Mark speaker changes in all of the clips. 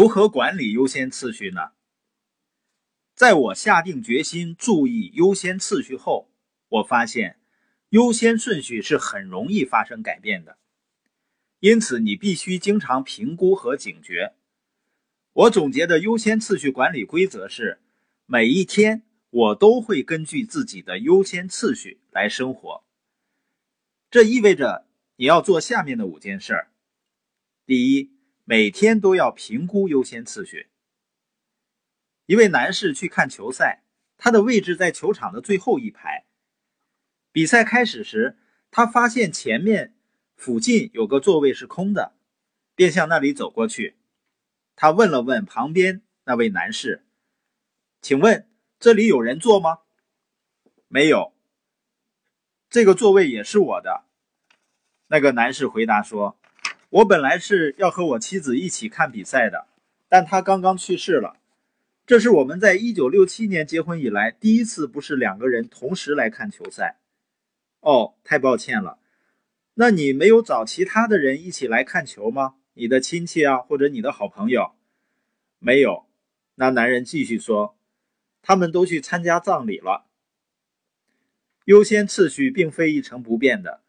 Speaker 1: 如何管理优先次序呢？在我下定决心注意优先次序后，我发现优先顺序是很容易发生改变的。因此，你必须经常评估和警觉。我总结的优先次序管理规则是：每一天我都会根据自己的优先次序来生活。这意味着你要做下面的五件事儿：第一，每天都要评估优先次序。一位男士去看球赛，他的位置在球场的最后一排。比赛开始时，他发现前面。附近有个座位是空的，便向那里走过去。他问了问旁边那位男士：“请问这里有人坐吗？”“没有。”“这个座位也是我的。”那个男士回答说：“我本来是要和我妻子一起看比赛的，但她刚刚去世了。这是我们在一九六七年结婚以来第一次不是两个人同时来看球赛。”“哦，太抱歉了。”那你没有找其他的人一起来看球吗？你的亲戚啊，或者你的好朋友？没有。那男人继续说：“他们都去参加葬礼了。”优先次序并非一成不变的，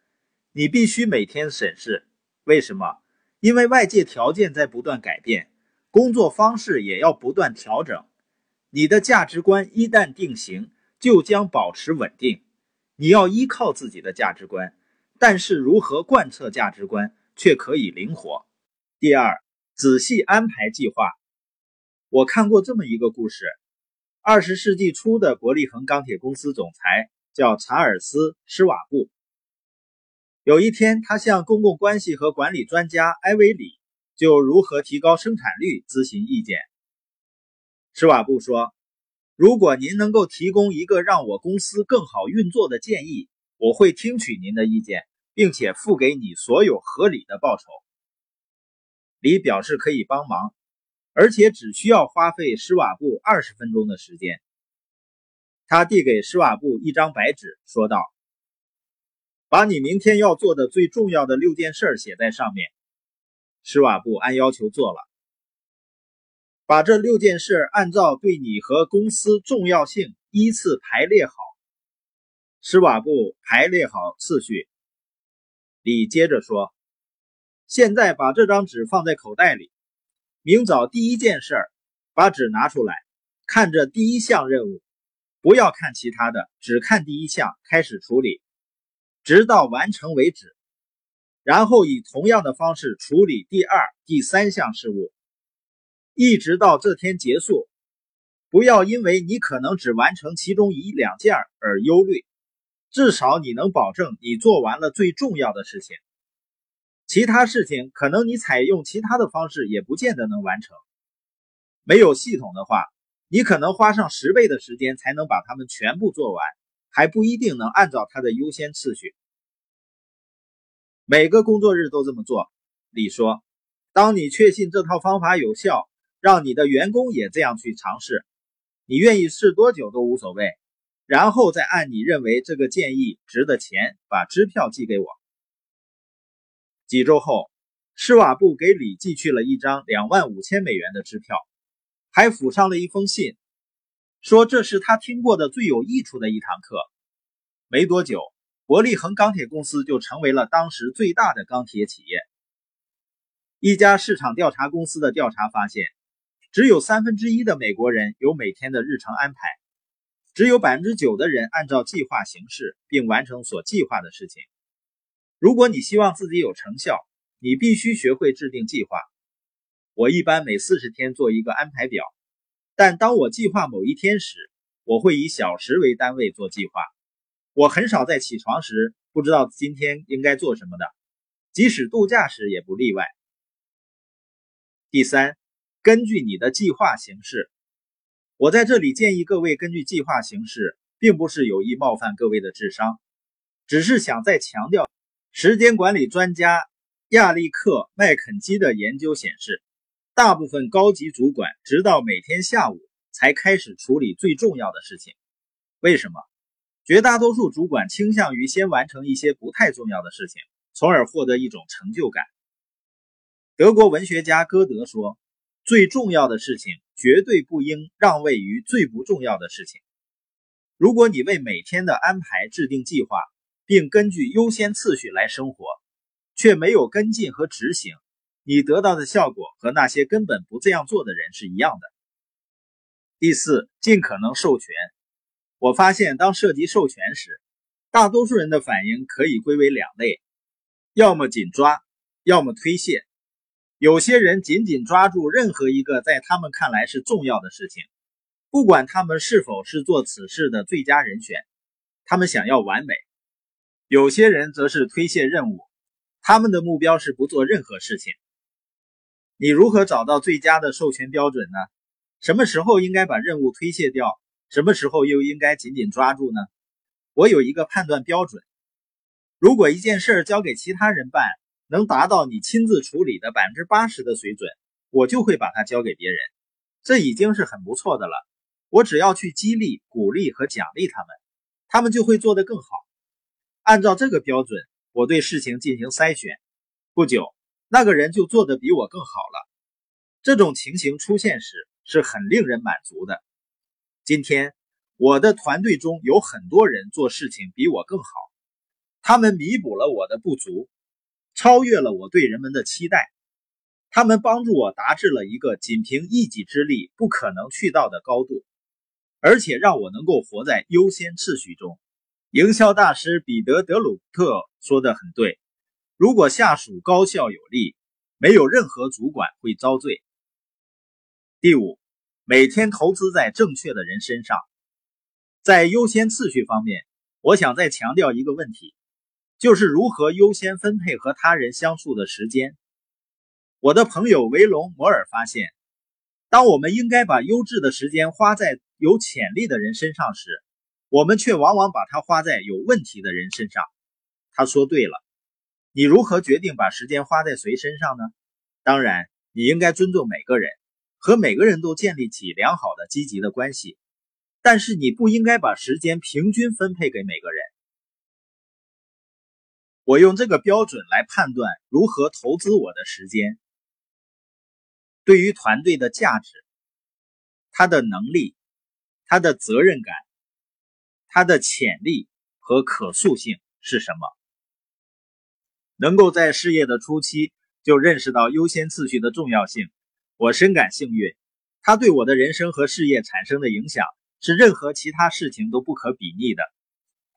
Speaker 1: 你必须每天审视。为什么？因为外界条件在不断改变，工作方式也要不断调整。你的价值观一旦定型，就将保持稳定。你要依靠自己的价值观。但是如何贯彻价值观却可以灵活。第二，仔细安排计划。我看过这么一个故事：二十世纪初的伯利恒钢铁公司总裁叫查尔斯·施瓦布。有一天，他向公共关系和管理专家埃维里就如何提高生产率咨询意见。施瓦布说：“如果您能够提供一个让我公司更好运作的建议，我会听取您的意见。”并且付给你所有合理的报酬。李表示可以帮忙，而且只需要花费施瓦布二十分钟的时间。他递给施瓦布一张白纸，说道：“把你明天要做的最重要的六件事写在上面。”施瓦布按要求做了。把这六件事按照对你和公司重要性依次排列好。施瓦布排列好次序。李接着说：“现在把这张纸放在口袋里。明早第一件事，把纸拿出来，看着第一项任务，不要看其他的，只看第一项，开始处理，直到完成为止。然后以同样的方式处理第二、第三项事务，一直到这天结束。不要因为你可能只完成其中一两件而忧虑。”至少你能保证你做完了最重要的事情，其他事情可能你采用其他的方式也不见得能完成。没有系统的话，你可能花上十倍的时间才能把它们全部做完，还不一定能按照它的优先次序。每个工作日都这么做，李说。当你确信这套方法有效，让你的员工也这样去尝试，你愿意试多久都无所谓。然后再按你认为这个建议值的钱，把支票寄给我。几周后，施瓦布给李寄去了一张两万五千美元的支票，还附上了一封信，说这是他听过的最有益处的一堂课。没多久，伯利恒钢铁公司就成为了当时最大的钢铁企业。一家市场调查公司的调查发现，只有三分之一的美国人有每天的日程安排。只有百分之九的人按照计划行事，并完成所计划的事情。如果你希望自己有成效，你必须学会制定计划。我一般每四十天做一个安排表，但当我计划某一天时，我会以小时为单位做计划。我很少在起床时不知道今天应该做什么的，即使度假时也不例外。第三，根据你的计划行事。我在这里建议各位根据计划行事，并不是有意冒犯各位的智商，只是想再强调，时间管理专家亚历克·麦肯基的研究显示，大部分高级主管直到每天下午才开始处理最重要的事情。为什么？绝大多数主管倾向于先完成一些不太重要的事情，从而获得一种成就感。德国文学家歌德说。最重要的事情绝对不应让位于最不重要的事情。如果你为每天的安排制定计划，并根据优先次序来生活，却没有跟进和执行，你得到的效果和那些根本不这样做的人是一样的。第四，尽可能授权。我发现，当涉及授权时，大多数人的反应可以归为两类：要么紧抓，要么推卸。有些人紧紧抓住任何一个在他们看来是重要的事情，不管他们是否是做此事的最佳人选，他们想要完美。有些人则是推卸任务，他们的目标是不做任何事情。你如何找到最佳的授权标准呢？什么时候应该把任务推卸掉？什么时候又应该紧紧抓住呢？我有一个判断标准：如果一件事交给其他人办，能达到你亲自处理的百分之八十的水准，我就会把它交给别人。这已经是很不错的了。我只要去激励、鼓励和奖励他们，他们就会做得更好。按照这个标准，我对事情进行筛选。不久，那个人就做得比我更好了。这种情形出现时是很令人满足的。今天，我的团队中有很多人做事情比我更好，他们弥补了我的不足，超越了我对人们的期待。他们帮助我达至了一个仅凭一己之力不可能去到的高度，而且让我能够活在优先次序中。营销大师彼得·德鲁特说的很对：如果下属高效有力，没有任何主管会遭罪。第五，每天投资在正确的人身上。在优先次序方面，我想再强调一个问题，就是如何优先分配和他人相处的时间。我的朋友维隆·摩尔发现，当我们应该把优质的时间花在有潜力的人身上时，我们却往往把它花在有问题的人身上。他说对了。你如何决定把时间花在谁身上呢？当然，你应该尊重每个人，和每个人都建立起良好的、积极的关系。但是，你不应该把时间平均分配给每个人。我用这个标准来判断如何投资我的时间。对于团队的价值、他的能力、他的责任感。他的潜力和可塑性是什么？能够在事业的初期就认识到优先次序的重要性，我深感幸运。它对我的人生和事业产生的影响是任何其他事情都不可比拟的。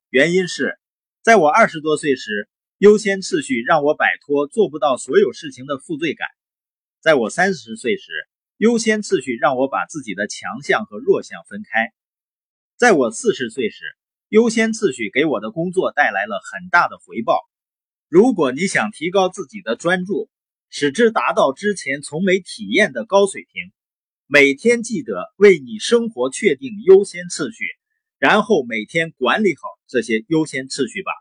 Speaker 1: 原因是，在我二十多岁时，优先次序让我摆脱做不到所有事情的负罪感；在我三十岁时，优先次序让我把自己的强项和弱项分开。在我四十岁时，优先次序给我的工作带来了很大的回报。如果你想提高自己的专注，使之达到之前从没体验的高水平，每天记得为你生活确定优先次序，然后每天管理好这些优先次序吧。